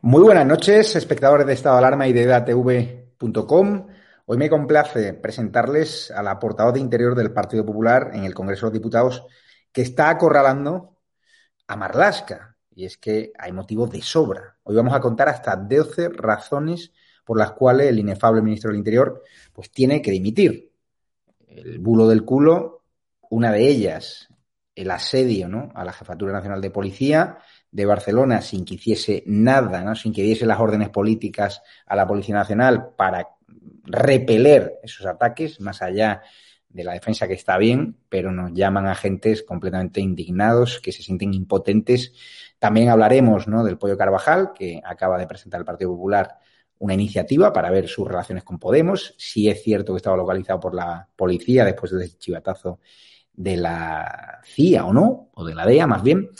Muy buenas noches, espectadores de Estado de Alarma y de edatv.com. Hoy me complace presentarles a la portavoz de Interior del Partido Popular en el Congreso de los Diputados que está acorralando a Marlasca. Y es que hay motivos de sobra. Hoy vamos a contar hasta 12 razones por las cuales el inefable ministro del Interior pues tiene que dimitir. El bulo del culo, una de ellas, el asedio ¿no? a la Jefatura Nacional de Policía de Barcelona sin que hiciese nada, ¿no? sin que diese las órdenes políticas a la Policía Nacional para repeler esos ataques, más allá de la defensa que está bien, pero nos llaman agentes completamente indignados, que se sienten impotentes. También hablaremos ¿no? del Pollo Carvajal, que acaba de presentar el Partido Popular una iniciativa para ver sus relaciones con Podemos, si es cierto que estaba localizado por la policía después del chivatazo de la CIA o no, o de la DEA más bien,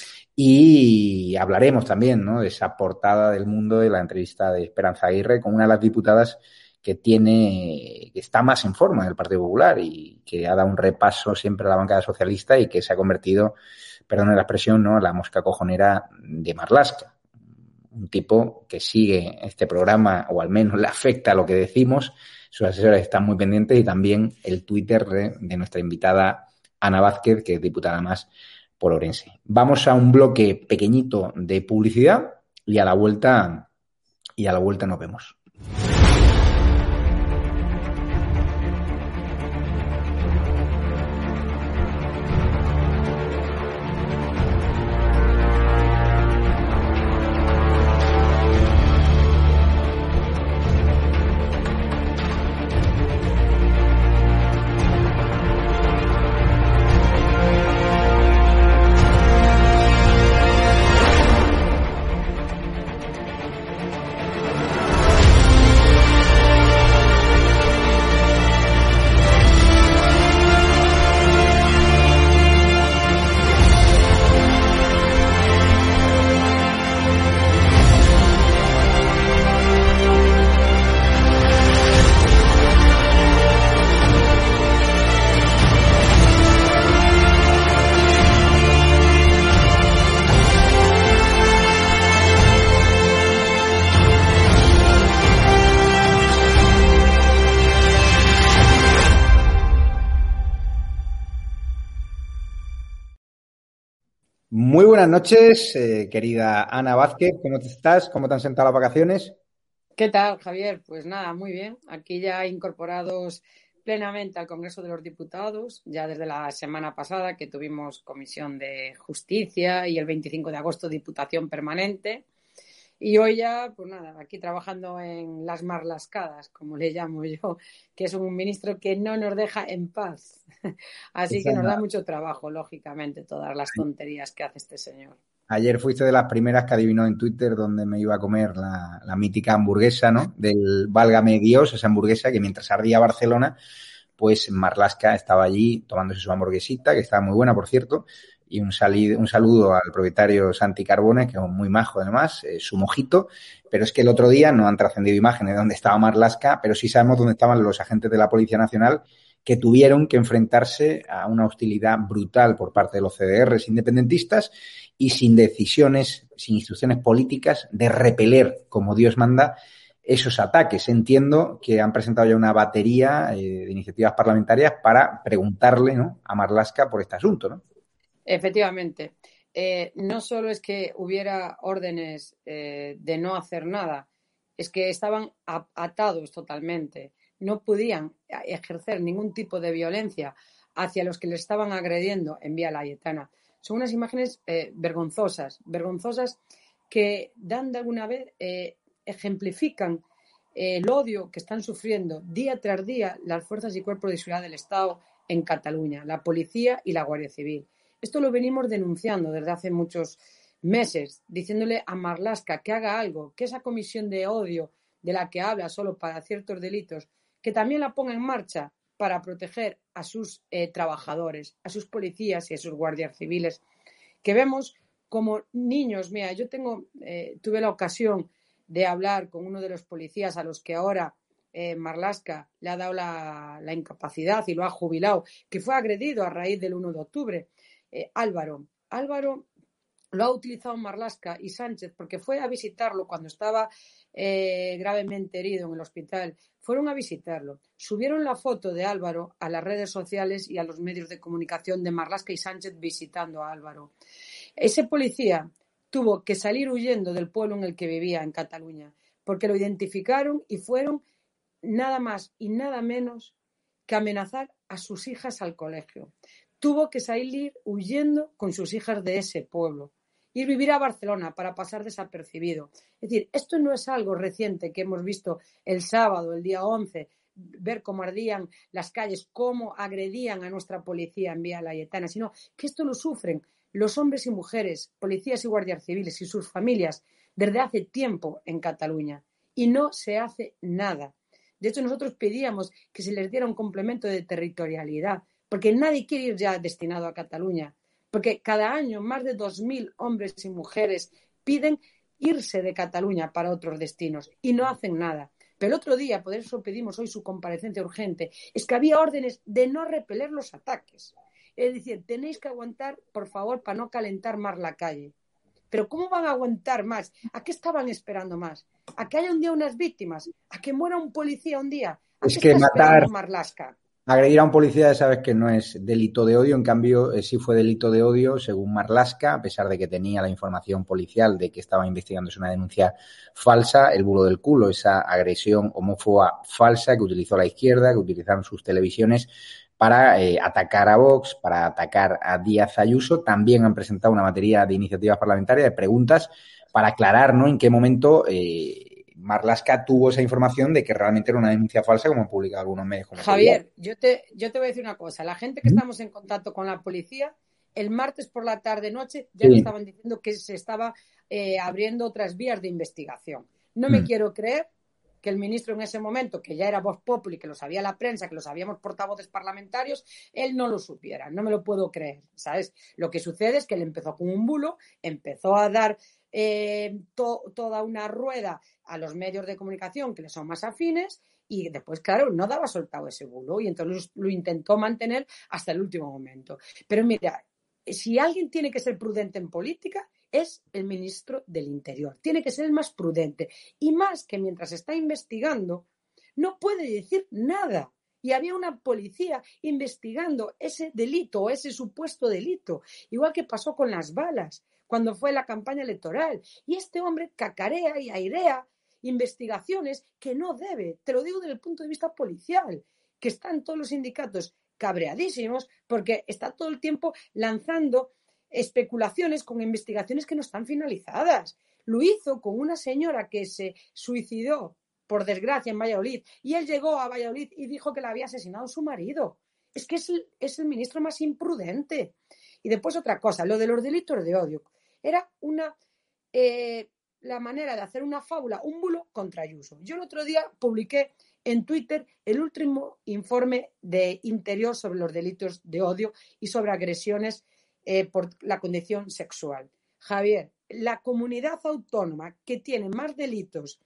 y hablaremos también ¿no? de esa portada del mundo de la entrevista de Esperanza Aguirre con una de las diputadas que tiene, que está más en forma del Partido Popular y que ha dado un repaso siempre a la bancada socialista y que se ha convertido, perdón la expresión, ¿no? la mosca cojonera de Marlasca. Un tipo que sigue este programa, o al menos le afecta a lo que decimos, sus asesores están muy pendientes y también el Twitter de nuestra invitada Ana Vázquez, que es diputada más por Orense. Vamos a un bloque pequeñito de publicidad y a la vuelta y a la vuelta nos vemos. Buenas noches, eh, querida Ana Vázquez. ¿Cómo estás? ¿Cómo te han sentado las vacaciones? ¿Qué tal, Javier? Pues nada, muy bien. Aquí ya incorporados plenamente al Congreso de los Diputados, ya desde la semana pasada que tuvimos Comisión de Justicia y el 25 de agosto Diputación Permanente. Y hoy ya, pues nada, aquí trabajando en las marlascadas, como le llamo yo, que es un ministro que no nos deja en paz. Así que nos da mucho trabajo, lógicamente, todas las tonterías que hace este señor. Ayer fuiste de las primeras que adivinó en Twitter donde me iba a comer la, la mítica hamburguesa, ¿no? Del Válgame Dios, esa hamburguesa que mientras ardía Barcelona, pues Marlasca estaba allí tomándose su hamburguesita, que estaba muy buena, por cierto, y un, un saludo al propietario Santi Carbone, que es muy majo además, eh, su mojito, pero es que el otro día no han trascendido imágenes de dónde estaba Marlasca, pero sí sabemos dónde estaban los agentes de la Policía Nacional que tuvieron que enfrentarse a una hostilidad brutal por parte de los CDRs independentistas y sin decisiones, sin instrucciones políticas de repeler, como Dios manda, esos ataques. Entiendo que han presentado ya una batería eh, de iniciativas parlamentarias para preguntarle ¿no? a Marlasca por este asunto, ¿no? Efectivamente. Eh, no solo es que hubiera órdenes eh, de no hacer nada, es que estaban atados totalmente. No podían ejercer ningún tipo de violencia hacia los que les estaban agrediendo en Vía Layetana. Son unas imágenes eh, vergonzosas, vergonzosas que dan de alguna vez, ejemplifican el odio que están sufriendo día tras día las fuerzas y cuerpos de seguridad del Estado en Cataluña, la policía y la Guardia Civil. Esto lo venimos denunciando desde hace muchos meses, diciéndole a Marlaska que haga algo, que esa comisión de odio de la que habla solo para ciertos delitos, que también la ponga en marcha para proteger a sus eh, trabajadores, a sus policías y a sus guardias civiles, que vemos como niños. Mira, yo tengo, eh, tuve la ocasión de hablar con uno de los policías a los que ahora eh, Marlaska le ha dado la, la, incapacidad y lo ha jubilado, que fue agredido a raíz del 1 de octubre. Eh, Álvaro. Álvaro lo ha utilizado Marlasca y Sánchez porque fue a visitarlo cuando estaba eh, gravemente herido en el hospital. Fueron a visitarlo. Subieron la foto de Álvaro a las redes sociales y a los medios de comunicación de Marlasca y Sánchez visitando a Álvaro. Ese policía tuvo que salir huyendo del pueblo en el que vivía, en Cataluña, porque lo identificaron y fueron nada más y nada menos que amenazar a sus hijas al colegio. Tuvo que salir huyendo con sus hijas de ese pueblo ir vivir a Barcelona para pasar desapercibido. Es decir, esto no es algo reciente que hemos visto el sábado, el día 11, ver cómo ardían las calles, cómo agredían a nuestra policía en Vía Layetana, sino que esto lo sufren los hombres y mujeres, policías y guardias civiles y sus familias desde hace tiempo en Cataluña. Y no se hace nada. De hecho, nosotros pedíamos que se les diera un complemento de territorialidad, porque nadie quiere ir ya destinado a Cataluña porque cada año más de 2.000 hombres y mujeres piden irse de Cataluña para otros destinos y no hacen nada. Pero el otro día, por eso pedimos hoy su comparecencia urgente, es que había órdenes de no repeler los ataques. Es decir, tenéis que aguantar, por favor, para no calentar más la calle. Pero ¿cómo van a aguantar más? ¿A qué estaban esperando más? ¿A que haya un día unas víctimas? ¿A que muera un policía un día? ¿A es que matar, Marlasca? Agredir a un policía sabes que no es delito de odio, en cambio eh, sí fue delito de odio según Marlaska, a pesar de que tenía la información policial de que estaba investigándose una denuncia falsa, el bulo del culo, esa agresión homófoba falsa que utilizó la izquierda, que utilizaron sus televisiones para eh, atacar a Vox, para atacar a Díaz Ayuso. También han presentado una materia de iniciativas parlamentarias, de preguntas, para aclarar ¿no? en qué momento eh, Marlaska tuvo esa información de que realmente era una denuncia falsa, como han publicado algunos medios. Javier, yo te, yo te voy a decir una cosa. La gente que estamos en contacto con la policía, el martes por la tarde-noche ya nos estaban diciendo que se estaba eh, abriendo otras vías de investigación. No me mm. quiero creer que el ministro en ese momento, que ya era voz populi, que lo sabía la prensa, que lo sabíamos portavoces parlamentarios, él no lo supiera. No me lo puedo creer, ¿sabes? Lo que sucede es que él empezó con un bulo, empezó a dar eh, toda una rueda a los medios de comunicación que le son más afines y después, claro, no daba soltado ese bulo y entonces lo intentó mantener hasta el último momento. Pero mira, si alguien tiene que ser prudente en política, es el ministro del Interior. Tiene que ser el más prudente. Y más que mientras está investigando, no puede decir nada. Y había una policía investigando ese delito o ese supuesto delito, igual que pasó con las balas cuando fue la campaña electoral. Y este hombre cacarea y airea investigaciones que no debe. Te lo digo desde el punto de vista policial, que están todos los sindicatos cabreadísimos porque está todo el tiempo lanzando especulaciones con investigaciones que no están finalizadas. Lo hizo con una señora que se suicidó, por desgracia, en Valladolid, y él llegó a Valladolid y dijo que la había asesinado su marido. Es que es el, es el ministro más imprudente. Y después otra cosa, lo de los delitos de odio. Era una eh, la manera de hacer una fábula, un bulo contra Ayuso. Yo el otro día publiqué en Twitter el último informe de Interior sobre los delitos de odio y sobre agresiones eh, por la condición sexual. Javier, la comunidad autónoma que tiene más delitos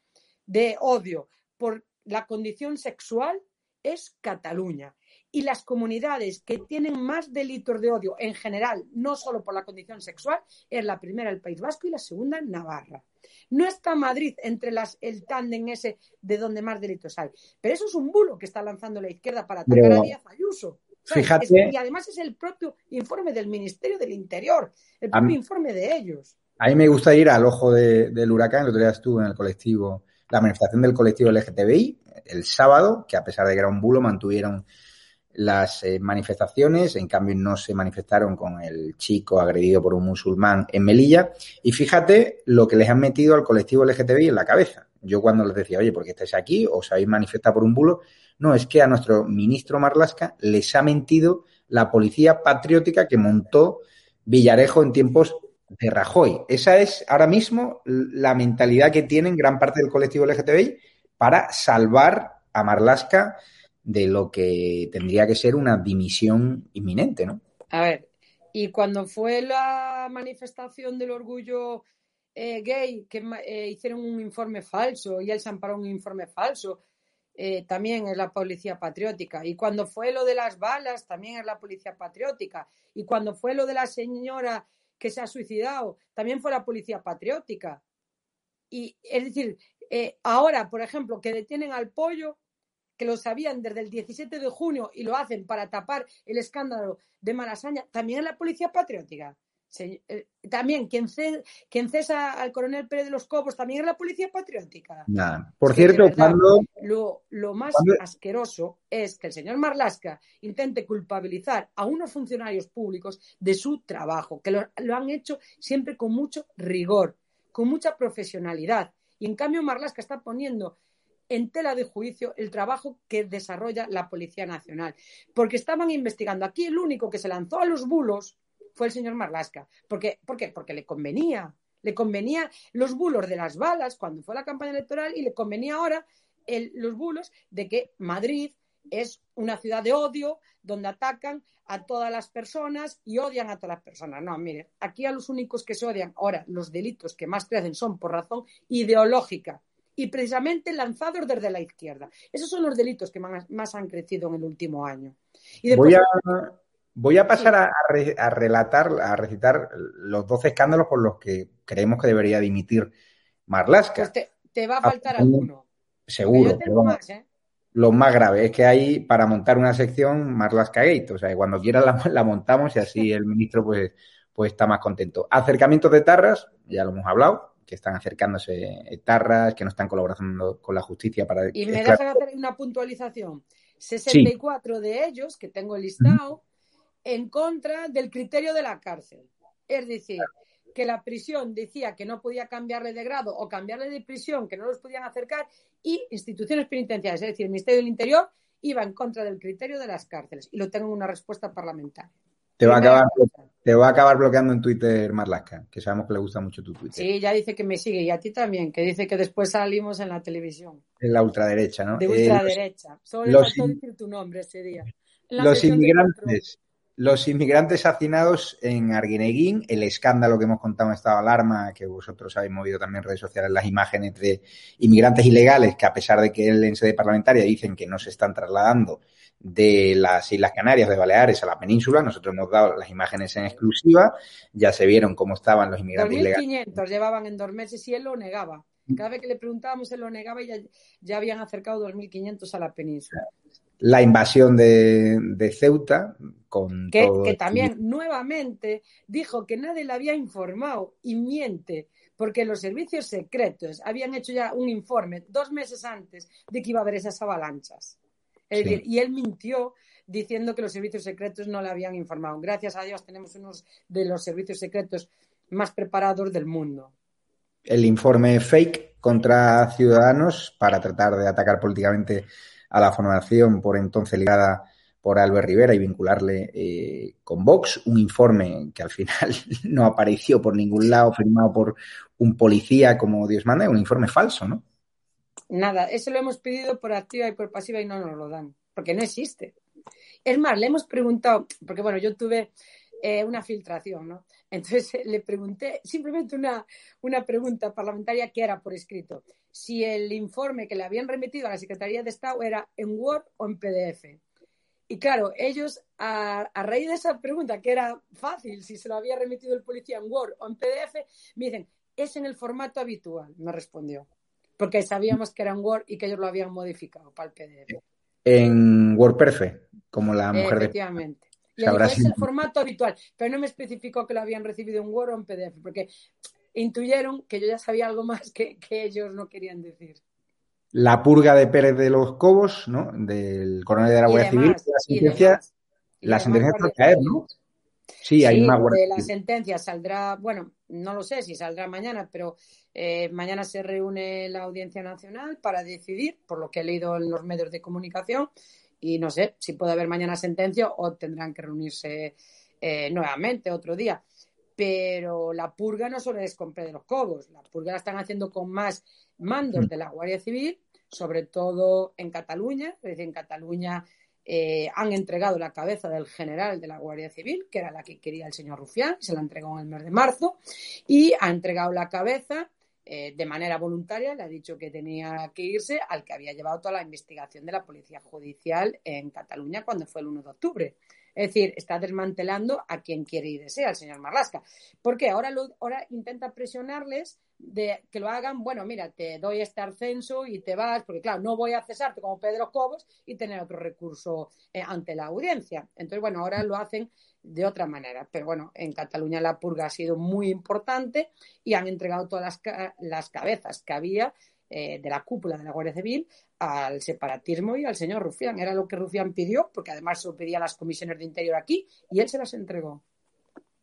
de odio por la condición sexual es Cataluña y las comunidades que tienen más delitos de odio en general, no solo por la condición sexual, es la primera el País Vasco y la segunda Navarra. No está Madrid entre las, el tándem ese de donde más delitos hay. Pero eso es un bulo que está lanzando la izquierda para atacar a Díaz Ayuso. Fíjate, y además es el propio informe del Ministerio del Interior, el propio informe de ellos. A mí me gusta ir al ojo del huracán, lo que estuvo en el colectivo, la manifestación del colectivo LGTBI, el sábado, que a pesar de que era un bulo, mantuvieron las eh, manifestaciones, en cambio no se manifestaron con el chico agredido por un musulmán en Melilla. Y fíjate lo que les han metido al colectivo LGTBI en la cabeza. Yo cuando les decía, oye, ¿por qué estáis aquí? ¿Os habéis manifestado por un bulo? No, es que a nuestro ministro Marlasca les ha mentido la policía patriótica que montó Villarejo en tiempos de Rajoy. Esa es ahora mismo la mentalidad que tienen gran parte del colectivo LGTBI para salvar a Marlasca de lo que tendría que ser una dimisión inminente, ¿no? A ver, y cuando fue la manifestación del orgullo eh, gay, que eh, hicieron un informe falso y él se amparó un informe falso, eh, también es la policía patriótica. Y cuando fue lo de las balas, también es la policía patriótica. Y cuando fue lo de la señora que se ha suicidado, también fue la policía patriótica. Y es decir, ahora, por ejemplo, que detienen al pollo, que lo sabían desde el 17 de junio y lo hacen para tapar el escándalo de Malasaña, también es la policía patriótica. Eh, también quien, cesa al coronel Pérez de los Cobos también es la policía patriótica. Por cierto, cuando... lo, más asqueroso es que el señor Marlasca intente culpabilizar a unos funcionarios públicos de su trabajo, que lo, han hecho siempre con mucho rigor, con mucha profesionalidad. Y en cambio Marlasca está poniendo en tela de juicio el trabajo que desarrolla la Policía Nacional. Porque estaban investigando. Aquí el único que se lanzó a los bulos fue el señor Marlasca. ¿Por qué? Porque le convenía. Le convenía los bulos de las balas cuando fue la campaña electoral y le convenía ahora los bulos de que Madrid es una ciudad de odio donde atacan a todas las personas y odian a todas las personas. No, mire, aquí a los únicos que se odian ahora, los delitos que más crecen son por razón ideológica y precisamente lanzados desde la izquierda. Esos son los delitos que más, han crecido en el último año. Y voy, a, voy a pasar a, relatar, a recitar los 12 escándalos por los que creemos que debería dimitir Marlaska. Pues te, va a faltar alguno. Seguro. ¿eh? Lo más grave es que hay para montar una sección Marlaska Gate. O sea, cuando quiera la, montamos y así el ministro pues, pues está más contento. Acercamientos de tarras, ya lo hemos hablado que están acercándose etarras, que no están colaborando con la justicia para... Y me dejan hacer una puntualización. 64 de ellos, que tengo listado, en contra del criterio de la cárcel. Es decir, que la prisión decía que no podía cambiarle de grado o cambiarle de prisión, que no los podían acercar, y instituciones penitenciarias, es decir, el Ministerio del Interior, iba en contra del criterio de las cárceles. Y lo tengo en una respuesta parlamentaria. Te va, a acabar, te va a acabar bloqueando en Twitter Marlaska, que sabemos que le gusta mucho tu Twitter. Sí, ya dice que me sigue y a ti también, que dice que después salimos en la televisión. En la ultraderecha, ¿no? De ultraderecha. Solo los decir tu nombre ese día. Los inmigrantes, los inmigrantes hacinados en Arguineguín, el escándalo que hemos contado en estado de alarma, que vosotros habéis movido también en redes sociales, las imágenes de inmigrantes ilegales que a pesar de que él en sede parlamentaria dicen que no se están trasladando de las Islas Canarias, de Baleares a la península. Nosotros hemos dado las imágenes en exclusiva. Ya se vieron cómo estaban los inmigrantes 2.500 llevaban en dos meses y él lo negaba. Cada vez que le preguntábamos, él lo negaba y ya, habían acercado 2.500 a la península. La invasión de, Ceuta, con que, que también nuevamente dijo que nadie le había informado y miente porque los servicios secretos habían hecho ya un informe dos meses antes de que iba a haber esas avalanchas y él mintió diciendo que los servicios secretos no le habían informado. Gracias a Dios tenemos unos de los servicios secretos más preparados del mundo. El informe fake contra ciudadanos para tratar de atacar políticamente a la formación por entonces ligada por Albert Rivera y vincularle eh, con Vox, un informe que al final no apareció por ningún lado, firmado por un policía como Dios manda, un informe falso, ¿no? Nada, eso lo hemos pedido por activa y por pasiva y no nos lo dan, porque no existe. Es más, le hemos preguntado, porque bueno, yo tuve eh, una filtración, ¿no? Entonces le pregunté simplemente una, una pregunta parlamentaria que era por escrito, si el informe que le habían remitido a la Secretaría de Estado era en Word o en PDF. Y claro, ellos, a, a, raíz de esa pregunta, que era fácil, si se lo había remitido el policía en Word o en PDF, me dicen, es en el formato habitual, me respondió porque sabíamos que era en Word y que ellos lo habían modificado para el PDF. En WordPerfect, como la mujer Efectivamente. Y es el formato habitual, pero no me especificó que lo habían recibido en Word o en PDF, porque intuyeron que yo ya sabía algo más que, ellos no querían decir. La purga de Pérez de los Cobos, ¿no? Del coronel de la Guardia Civil, la sentencia, la sentencia caer, ¿no? Sí, hay una de la sentencia saldrá, bueno, no lo sé si saldrá mañana, pero eh, mañana se reúne la Audiencia Nacional para decidir, por lo que he leído en los medios de comunicación, y no sé si puede haber mañana sentencia o tendrán que reunirse eh, nuevamente otro día. Pero la purga no solo es con Pedro Cobos, la purga la están haciendo con más mandos mm. de la Guardia Civil, sobre todo en Cataluña, es decir, en Cataluña eh, han entregado la cabeza del general de la Guardia Civil, que era la que quería el señor Rufián, se la entregó en el mes de marzo, y ha entregado la cabeza eh, de manera voluntaria, le ha dicho que tenía que irse al que había llevado toda la investigación de la Policía Judicial en Cataluña cuando fue el 1 de octubre. Es decir, está desmantelando a quien quiere y desea, al señor Marlasca. Porque ahora, lo, ahora intenta presionarles de que lo hagan, bueno, mira, te doy este ascenso y te vas, porque claro, no voy a cesarte como Pedro Cobos y tener otro recurso eh, ante la audiencia. Entonces, bueno, ahora lo hacen de otra manera. Pero bueno, en Cataluña la purga ha sido muy importante y han entregado todas las, las cabezas que había eh, de la cúpula de la Guardia Civil al separatismo y al señor Rufián. Era lo que Rufián pidió, porque además lo pedían las comisiones de interior aquí y él se las entregó.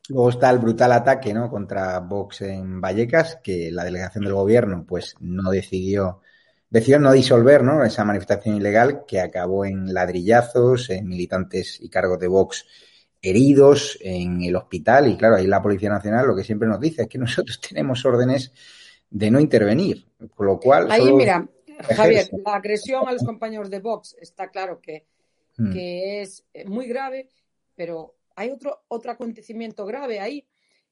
Luego está el brutal ataque ¿no? contra Vox en Vallecas, que la delegación del gobierno pues no decidió, decidió no disolver ¿no? esa manifestación ilegal que acabó en ladrillazos, en militantes y cargos de Vox heridos en el hospital. Y claro, ahí la Policía Nacional lo que siempre nos dice es que nosotros tenemos órdenes de no intervenir, con lo cual... Ahí mira, Javier, la agresión a los compañeros de Vox está claro que, hmm. que es muy grave, pero hay otro, otro acontecimiento grave ahí,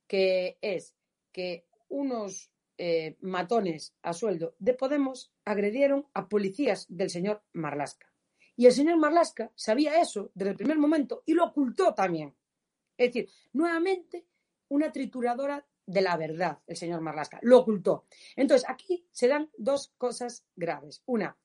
que es que unos eh, matones a sueldo de Podemos agredieron a policías del señor Marlasca. Y el señor Marlasca sabía eso desde el primer momento y lo ocultó también. Es decir, nuevamente una trituradora de la verdad, el señor Marlasca. Lo ocultó. Entonces, aquí se dan dos cosas graves. Una,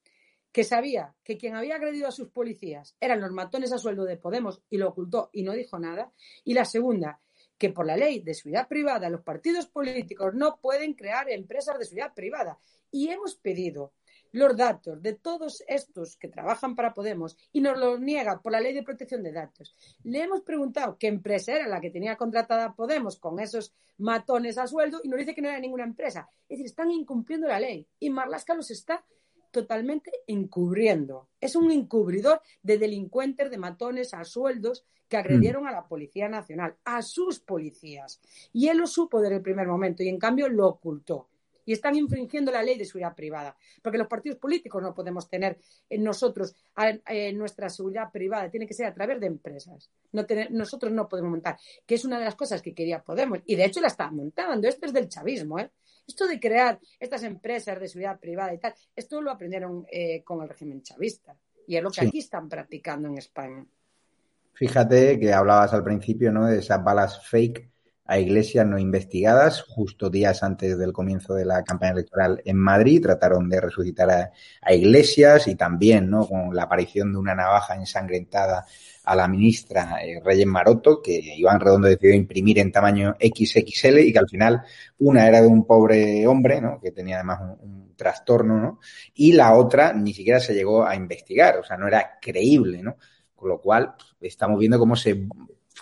que sabía que quien había agredido a sus policías eran los matones a sueldo de Podemos y lo ocultó y no dijo nada. Y la segunda, que por la ley de seguridad privada los partidos políticos no pueden crear empresas de seguridad privada. Y hemos pedido los datos de todos estos que trabajan para Podemos y nos los niega por la ley de protección de datos. Le hemos preguntado qué empresa era la que tenía contratada Podemos con esos matones a sueldo y nos dice que no era ninguna empresa. Es decir, están incumpliendo la ley y Marlasca los está totalmente encubriendo. Es un encubridor de delincuentes, de matones a sueldos que agredieron a la Policía Nacional, a sus policías. Y él lo supo desde el primer momento y en cambio lo ocultó y están infringiendo la ley de seguridad privada. Porque los partidos políticos no podemos tener en nosotros en nuestra seguridad privada, tiene que ser a través de empresas. No tener, nosotros no podemos montar, que es una de las cosas que quería Podemos. Y de hecho la está montando. Esto es del chavismo. ¿eh? Esto de crear estas empresas de seguridad privada y tal, esto lo aprendieron eh, con el régimen chavista. Y es lo que aquí están practicando en España. Fíjate que hablabas al principio ¿no? de esas balas fake a iglesias no investigadas. Justo días antes del comienzo de la campaña electoral en Madrid trataron de resucitar a, iglesias y también ¿no? con la aparición de una navaja ensangrentada a la ministra eh, Reyes Maroto, que Iván Redondo decidió imprimir en tamaño XXL y que al final una era de un pobre hombre, ¿no? que tenía además un, un trastorno, ¿no? y la otra ni siquiera se llegó a investigar, o sea, no era creíble, ¿no? Con lo cual, estamos viendo cómo se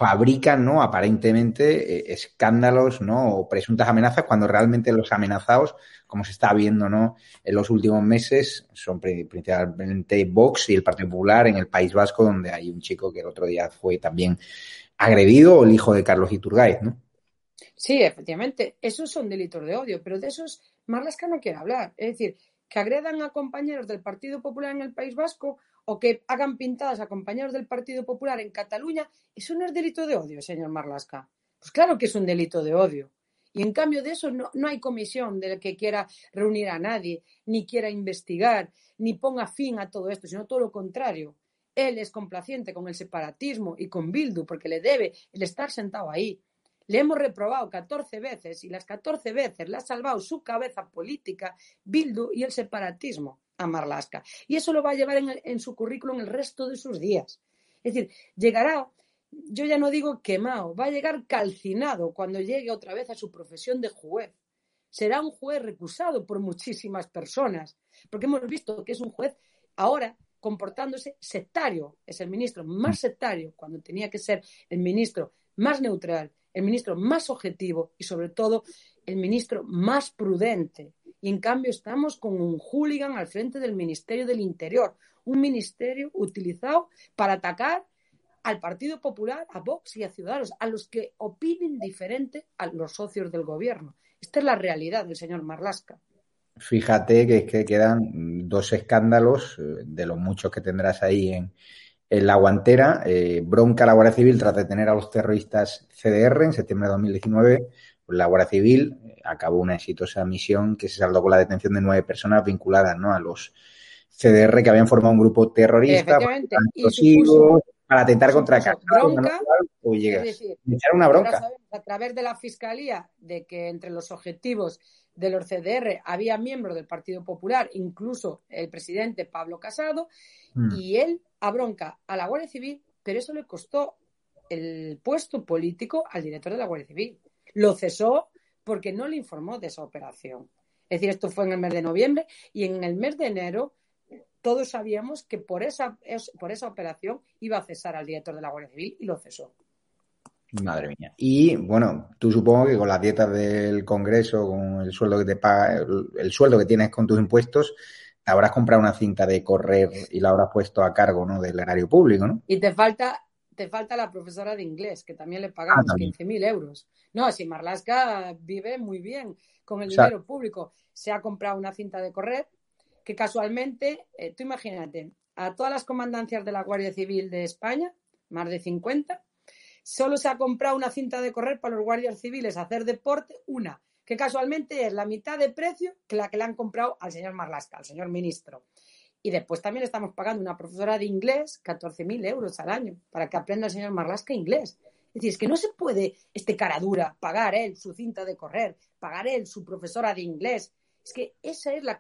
fabrican, ¿no? Aparentemente eh, escándalos, ¿no? O presuntas amenazas cuando realmente los amenazados, como se está viendo, ¿no? En los últimos meses son principalmente Vox y el Partido Popular en el País Vasco, donde hay un chico que el otro día fue también agredido, el hijo de Carlos Iturgaiz, ¿no? Sí, efectivamente, esos son delitos de odio, pero de esos Marlaska no quiere hablar. Es decir, que agredan a compañeros del Partido Popular en el País Vasco o que hagan pintadas a compañeros del Partido Popular en Cataluña, eso no es delito de odio, señor Marlasca. Pues claro que es un delito de odio. Y en cambio de eso no, no hay comisión de que quiera reunir a nadie, ni quiera investigar, ni ponga fin a todo esto, sino todo lo contrario. Él es complaciente con el separatismo y con Bildu porque le debe el estar sentado ahí. Le hemos reprobado 14 veces y las 14 veces le ha salvado su cabeza política Bildu y el separatismo a Marlaska. Y eso lo va a llevar en, su currículum el resto de sus días. Es decir, llegará, yo ya no digo quemado, va a llegar calcinado cuando llegue otra vez a su profesión de juez. Será un juez recusado por muchísimas personas, porque hemos visto que es un juez ahora comportándose sectario. Es el ministro más sectario cuando tenía que ser el ministro más neutral, el ministro más objetivo y sobre todo el ministro más prudente. Y en cambio estamos con un hooligan al frente del Ministerio del Interior, un ministerio utilizado para atacar al Partido Popular, a Vox y a Ciudadanos, a los que opinen diferente a los socios del gobierno. Esta es la realidad del señor Marlasca. Fíjate que, que quedan dos escándalos eh, de los muchos que tendrás ahí en, en la guantera. Eh, bronca a la Guardia Civil tras detener a los terroristas CDR en septiembre de 2019 la Guardia Civil eh, acabó una exitosa misión que se saldó con la detención de nueve personas vinculadas ¿no? a los CDR que habían formado un grupo terrorista. Y para atentar contra Supuso Casado, bronca, o es llegas. decir, Me echaron una bronca. sabemos a través de la Fiscalía de que entre los objetivos de los CDR había miembros del Partido Popular, incluso el presidente Pablo Casado, Mm. y él abronca a la Guardia Civil, pero eso le costó el puesto político al director de la Guardia Civil. Lo cesó porque no le informó de esa operación. Es decir, esto fue en el mes de noviembre y en el mes de enero todos sabíamos que por esa, es- por esa operación iba a cesar al director de la Guardia Civil y lo cesó. Madre mía. Y bueno, tú supongo que con las dietas del Congreso, con el sueldo que te paga, el, el sueldo que tienes con tus impuestos, habrás comprado una cinta de correr y la habrás puesto a cargo, ¿no? Del erario público, ¿no? Y te falta, te falta la profesora de inglés, que también le pagamos Ah, también. 15.000 euros. No, si Marlaska vive muy bien con el O sea- dinero público. Se ha comprado una cinta de correr que casualmente, eh, tú imagínate, a todas las comandancias de la Guardia Civil de España, más de 50, solo se ha comprado una cinta de correr para los guardias civiles hacer deporte, una, que casualmente es la mitad de precio que la que le han comprado al señor Marlaska, al señor ministro. Y después también estamos pagando una profesora de inglés 14.000 euros al año para que aprenda el señor Marlaska inglés. Es decir, es que no se puede este cara dura pagar él su cinta de correr, pagar él su profesora de inglés. Es que esa es la,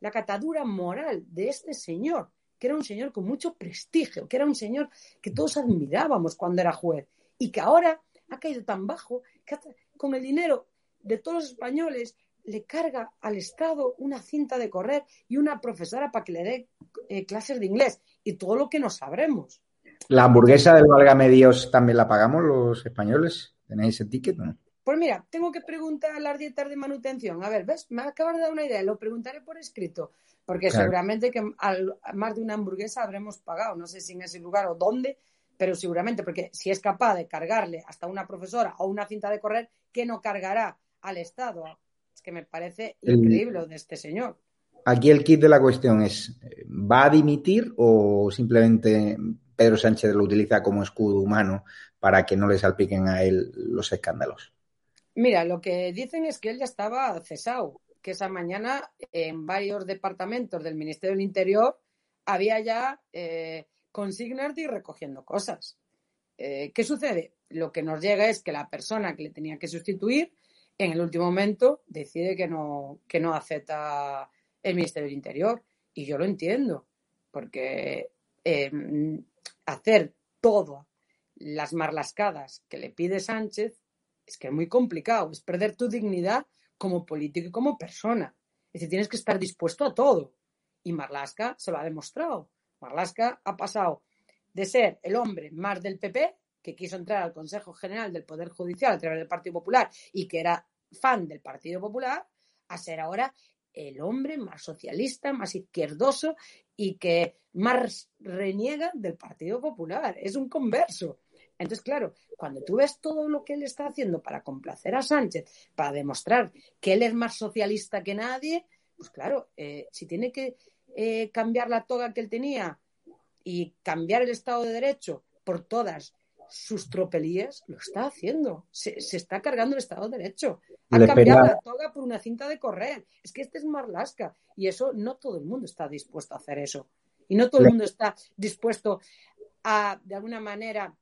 la catadura moral de este señor, que era un señor con mucho prestigio, que era un señor que todos admirábamos cuando era juez y que ahora ha caído tan bajo que con el dinero de todos los españoles le carga al Estado una cinta de correr y una profesora para que le dé eh, clases de inglés y todo lo que no sabremos. ¿La hamburguesa del Válgame Dios también la pagamos los españoles? ¿Tenéis ese ticket? No? Pues mira, tengo que preguntar a las dietas de manutención. A ver, ¿ves? Me acabas de dar una idea, lo preguntaré por escrito, porque Claro. seguramente que al- más de una hamburguesa habremos pagado, no sé si en ese lugar o dónde, pero seguramente, porque si es capaz de cargarle hasta una profesora o una cinta de correr, ¿qué no cargará al Estado? Es que me parece increíble de este señor. Aquí el kit de la cuestión es, ¿va a dimitir o simplemente Pedro Sánchez lo utiliza como escudo humano para que no le salpiquen a él los escándalos? Mira, lo que dicen es que él ya estaba cesado, que esa mañana en varios departamentos del Ministerio del Interior había ya eh, consignas de ir recogiendo cosas. Eh, ¿Qué sucede? Lo que nos llega es que la persona que le tenía que sustituir en el último momento decide que no, que no acepta el Ministerio del Interior. Y yo lo entiendo, porque eh, hacer todas las marlascadas que le pide Sánchez es que es muy complicado, es perder tu dignidad como político y como persona. Es decir, tienes que estar dispuesto a todo. Y Marlaska se lo ha demostrado. Marlaska ha pasado de ser el hombre más del PP, que quiso entrar al Consejo General del Poder Judicial a través del Partido Popular y que era fan del Partido Popular, a ser ahora el hombre más socialista, más izquierdoso y que más reniega del Partido Popular. Es un converso. Entonces, claro, cuando tú ves todo lo que él está haciendo para complacer a Sánchez, para demostrar que él es más socialista que nadie, pues claro, eh, si tiene que eh, cambiar la toga que él tenía y cambiar el Estado de Derecho por todas sus tropelías, lo está haciendo. Se, se está cargando el Estado de Derecho. Ha Le cambiado la toga por una cinta de correr. Es que este es Marlaska. Y eso no todo el mundo está dispuesto a hacer eso. Y no todo el mundo está dispuesto a, de alguna manera,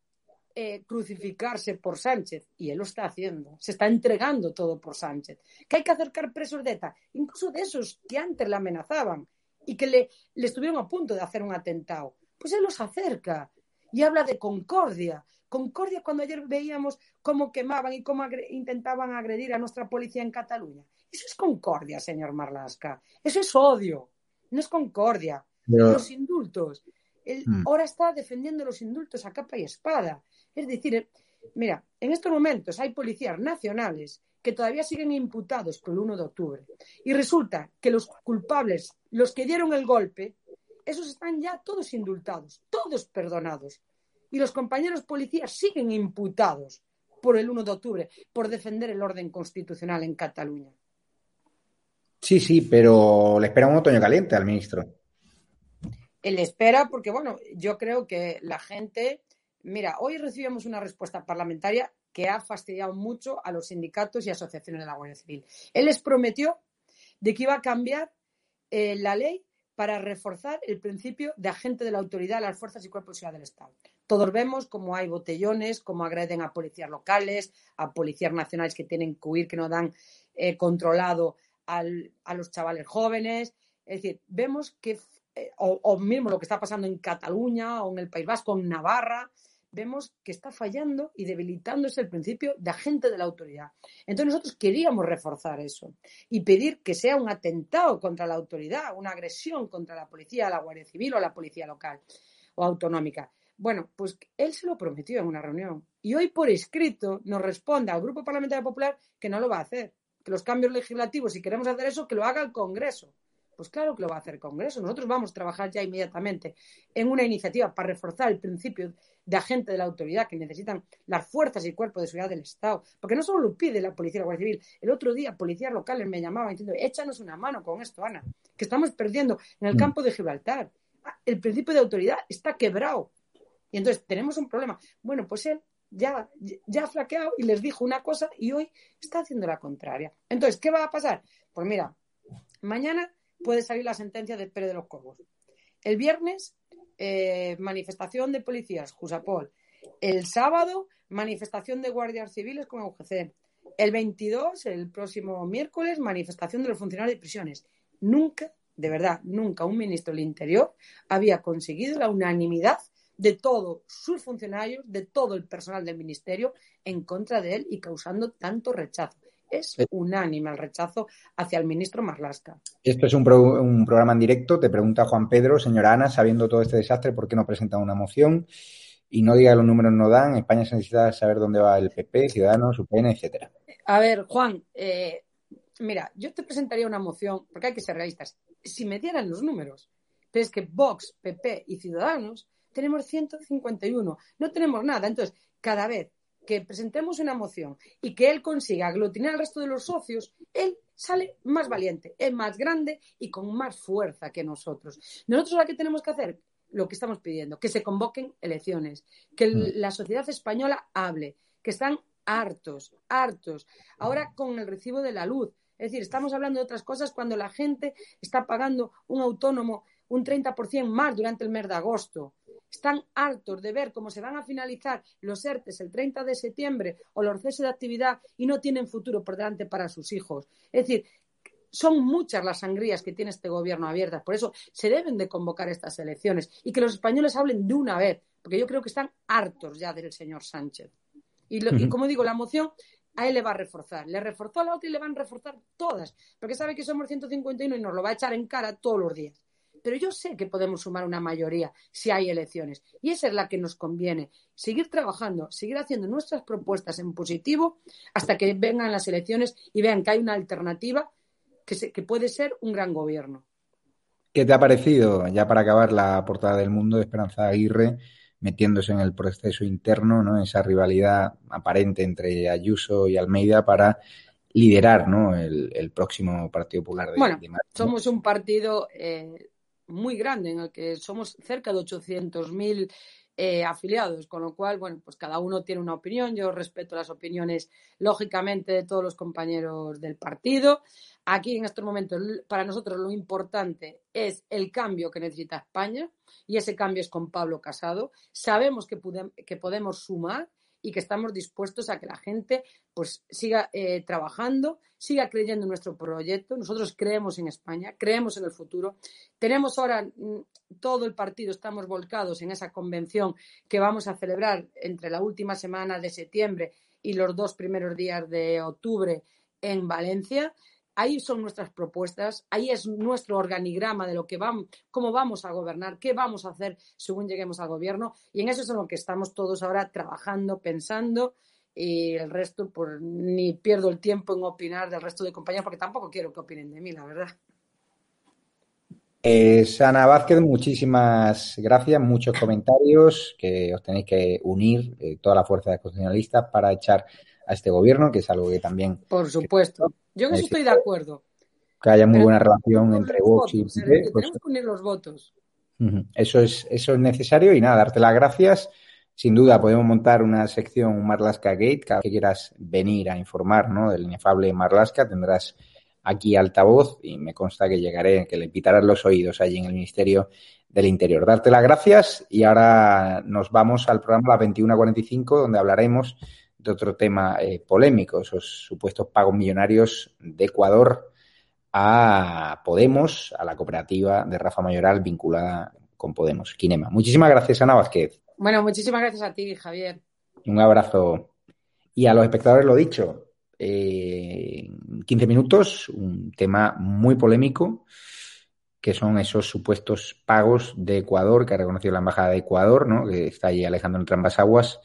eh, crucificarse por Sánchez. Y él lo está haciendo. Se está entregando todo por Sánchez. Que hay que acercar presos de ETA, incluso de esos que antes le amenazaban y que le, le estuvieron a punto de hacer un atentado. Pues él los acerca y habla de concordia. Concordia cuando ayer veíamos cómo quemaban y cómo agre- intentaban agredir a nuestra policía en Cataluña. Eso es concordia, señor Marlasca. Eso es odio. No es concordia. Pero- Los indultos. Él Mm. ahora está defendiendo los indultos a capa y espada. Es decir, eh, mira, en estos momentos hay policías nacionales que todavía siguen imputados por el 1 de octubre. Y resulta que los culpables, los que dieron el golpe, esos están ya todos indultados, todos perdonados. Y los compañeros policías siguen imputados por el 1 de octubre, por defender el orden constitucional en Cataluña. Sí, sí, pero le espera un otoño caliente al ministro. Él espera porque, bueno, yo creo que la gente, mira, hoy recibimos una respuesta parlamentaria que ha fastidiado mucho a los sindicatos y asociaciones de la Guardia Civil. Él les prometió de que iba a cambiar eh, la ley para reforzar el principio de agente de la autoridad las fuerzas y cuerpos de seguridad del Estado. Todos vemos cómo hay botellones, cómo agreden a policías locales, a policías nacionales que tienen que huir, que no dan eh, controlado a los chavales jóvenes. Es decir, vemos que, eh, o, o, mismo lo que está pasando en Cataluña o en el País Vasco, en Navarra, vemos que está fallando y debilitándose el principio de agente de la autoridad. Entonces nosotros queríamos reforzar eso y pedir que sea un atentado contra la autoridad, una agresión contra la policía, la Guardia Civil o la policía local o autonómica. Bueno, pues él se lo prometió en una reunión y hoy por escrito nos responde al Grupo Parlamentario Popular que no lo va a hacer, que los cambios legislativos, si queremos hacer eso, que lo haga el Congreso. Pues claro que lo va a hacer el Congreso. Nosotros vamos a trabajar ya inmediatamente en una iniciativa para reforzar el principio de agente de la autoridad que necesitan las fuerzas y cuerpos de seguridad del Estado. Porque no solo lo pide la policía y la Guardia Civil. El otro día policías locales me llamaban diciendo, échanos una mano con esto, Ana, que estamos perdiendo en el mm. campo de Gibraltar. Ah, el principio de autoridad está quebrado. Y entonces tenemos un problema. Bueno, pues él ya, ya ha flaqueado y les dijo una cosa y hoy está haciendo la contraria. Entonces, ¿qué va a pasar? Pues mira, mañana puede salir la sentencia de Pérez de los Cobos. El viernes, eh, manifestación de policías, Jusapol. El sábado, manifestación de guardias civiles con UGC. El 22, el próximo miércoles, manifestación de los funcionarios de prisiones. Nunca, de verdad, nunca un ministro del Interior había conseguido la unanimidad de todos sus funcionarios, de todo el personal del ministerio en contra de él y causando tanto rechazo. Es eh. unánime el rechazo hacia el ministro Marlasca. Esto es un, programa en directo. Te pregunta Juan Pedro, señora Ana, sabiendo todo este desastre, ¿por qué no presenta una moción? Y no diga que los números no dan. España se necesita saber dónde va el PP, Ciudadanos, UPN, etcétera. A ver, Juan, eh, mira, yo te presentaría una moción, porque hay que ser realistas. Si me dieran los números, pero es que Vox, PP y Ciudadanos tenemos 151, no tenemos nada. Entonces, cada vez que presentemos una moción y que él consiga aglutinar al resto de los socios, él sale más valiente, es más grande y con más fuerza que nosotros. Nosotros lo que tenemos que hacer, lo que estamos pidiendo, que se convoquen elecciones, que mm. la sociedad española hable, que están hartos, hartos. Ahora con el recibo de la luz, es decir, estamos hablando de otras cosas cuando la gente está pagando un autónomo un 30% más durante el mes de agosto están hartos de ver cómo se van a finalizar los ERTES el 30 de septiembre o los ceses de actividad y no tienen futuro por delante para sus hijos. Es decir, son muchas las sangrías que tiene este gobierno abiertas. Por eso se deben de convocar estas elecciones y que los españoles hablen de una vez, porque yo creo que están hartos ya del señor Sánchez. Y, como digo, la moción a él le va a reforzar. Le reforzó a la otra y le van a reforzar todas, porque sabe que somos 151 y nos lo va a echar en cara todos los días pero yo sé que podemos sumar una mayoría si hay elecciones. Y esa es la que nos conviene. Seguir trabajando, seguir haciendo nuestras propuestas en positivo hasta que vengan las elecciones y vean que hay una alternativa que, que puede ser un gran gobierno. ¿Qué te ha parecido, ya para acabar, la portada del mundo de Esperanza Aguirre metiéndose en el proceso interno, ¿no? esa rivalidad aparente entre Ayuso y Almeida para liderar ¿no? el, próximo Partido Popular de, Bueno, somos un partido eh, muy grande en el que somos cerca de 800.000 eh, afiliados, con lo cual, bueno, pues cada uno tiene una opinión. Yo respeto las opiniones, lógicamente, de todos los compañeros del partido. Aquí, en estos momentos, para nosotros lo importante es el cambio que necesita España y ese cambio es con Pablo Casado. Sabemos que, que podemos sumar y que estamos dispuestos a que la gente pues siga eh, trabajando, siga creyendo en nuestro proyecto. Nosotros creemos en España, creemos en el futuro. Tenemos ahora mm, todo el partido, estamos volcados en esa convención que vamos a celebrar entre la última semana de septiembre y los dos primeros días de octubre en Valencia ahí son nuestras propuestas, ahí es nuestro organigrama de lo que vamos, cómo vamos a gobernar, qué vamos a hacer según lleguemos al gobierno y en eso es en lo que estamos todos ahora trabajando, pensando y el resto pues ni pierdo el tiempo en opinar del resto de compañeros porque tampoco quiero que opinen de mí, la verdad. Eh, Sana Vázquez, muchísimas gracias, muchos comentarios que os tenéis que unir, eh, toda la fuerza de constitucionalistas, para echar a este gobierno, que es algo que también... Por supuesto. Yo en eso estoy de acuerdo. Que haya muy buena relación entre Vox y... PP, tenemos pues que unir los votos. Eso es, eso es necesario y nada, darte las gracias. Sin duda podemos montar una sección Marlaska Gate, cada vez que quieras venir a informar ¿no? del inefable Marlaska, tendrás aquí altavoz y me consta que llegaré, que le pitarás los oídos allí en el Ministerio del Interior. Darte las gracias y ahora nos vamos al programa a las 21.45 donde hablaremos de otro tema eh, polémico, esos supuestos pagos millonarios de Ecuador a Podemos, a la cooperativa de Rafa Mayoral vinculada con Podemos, Kinema. Muchísimas gracias, Ana Vázquez. Bueno, muchísimas gracias a ti, Javier. Un abrazo. Y a los espectadores lo dicho, eh, 15 minutos, un tema muy polémico, que son esos supuestos pagos de Ecuador, que ha reconocido la Embajada de Ecuador, ¿no? que está allí alejando entre ambas aguas,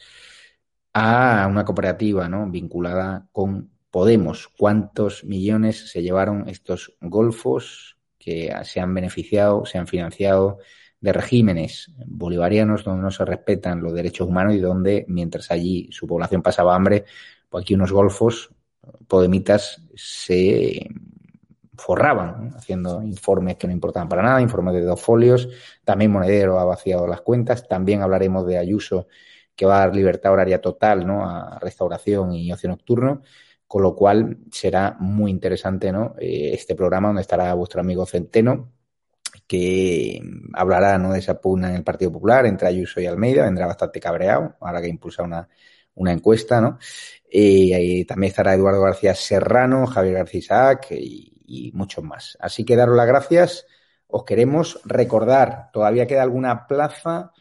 a una cooperativa ¿no? vinculada con Podemos. ¿Cuántos millones se llevaron estos golfos que se han beneficiado, se han financiado de regímenes bolivarianos donde no se respetan los derechos humanos y donde, mientras allí su población pasaba hambre, pues aquí unos golfos podemitas se forraban, haciendo informes que no importaban para nada, informes de dos folios. También Monedero ha vaciado las cuentas. También hablaremos de Ayuso, que va a dar libertad horaria total ¿no? a restauración y ocio nocturno. Con lo cual será muy interesante ¿no? Eh, este programa donde estará vuestro amigo Centeno, que hablará ¿no? de esa pugna en el Partido Popular entre Ayuso y Almeida. Vendrá bastante cabreado, ahora que impulsa una, una encuesta, ¿no? Eh, también estará Eduardo García Serrano, Javier García Isaac y, y muchos más. Así que daros las gracias. Os queremos recordar, todavía queda alguna plaza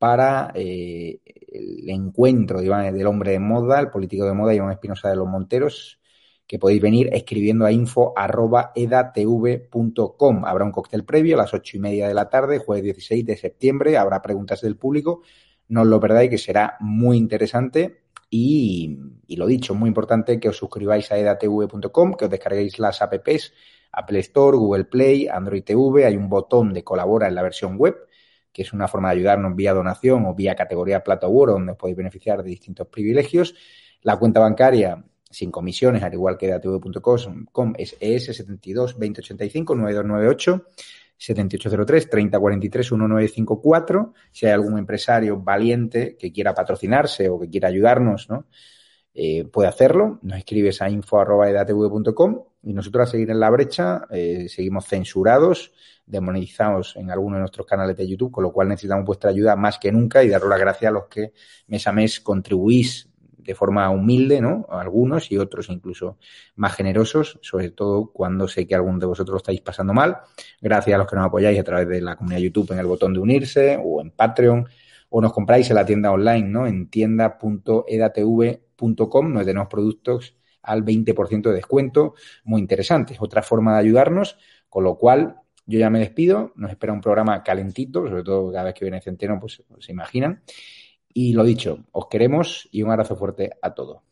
para eh, el encuentro del hombre de moda, el político de moda, Iván Espinosa de los Monteros, que podéis venir escribiendo a info.edatv.com. Habrá un cóctel previo a las ocho y media de la tarde, jueves 16 de septiembre. Habrá preguntas del público. No os lo perdáis, que será muy interesante. Y, y lo dicho, muy importante que os suscribáis a edatv.com, que os descarguéis las apps, Apple Store, Google Play, Android TV. Hay un botón de colabora en la versión web que es una forma de ayudarnos vía donación o vía categoría plata u donde os podéis beneficiar de distintos privilegios. La cuenta bancaria sin comisiones, al igual que de atv.com, es ES 72 2085 9298 7803 3043 1954. Si hay algún empresario valiente que quiera patrocinarse o que quiera ayudarnos, ¿no? Eh, puede hacerlo. Nos escribes a info.edatv.com y nosotros a seguir en la brecha eh, seguimos censurados demonizados en algunos de nuestros canales de YouTube, con lo cual necesitamos vuestra ayuda más que nunca y daros las gracias a los que mes a mes contribuís de forma humilde, ¿no? Algunos y otros incluso más generosos, sobre todo cuando sé que algunos de vosotros lo estáis pasando mal. Gracias a los que nos apoyáis a través de la comunidad YouTube en el botón de unirse o en Patreon o nos compráis en la tienda online, ¿no? En tienda.edatv.com, donde tenemos productos al 20% de descuento, muy interesante. Otra forma de ayudarnos, con lo cual yo ya me despido, nos espera un programa calentito, sobre todo cada vez que viene Centeno, pues se imaginan. Y lo dicho, os queremos y un abrazo fuerte a todos.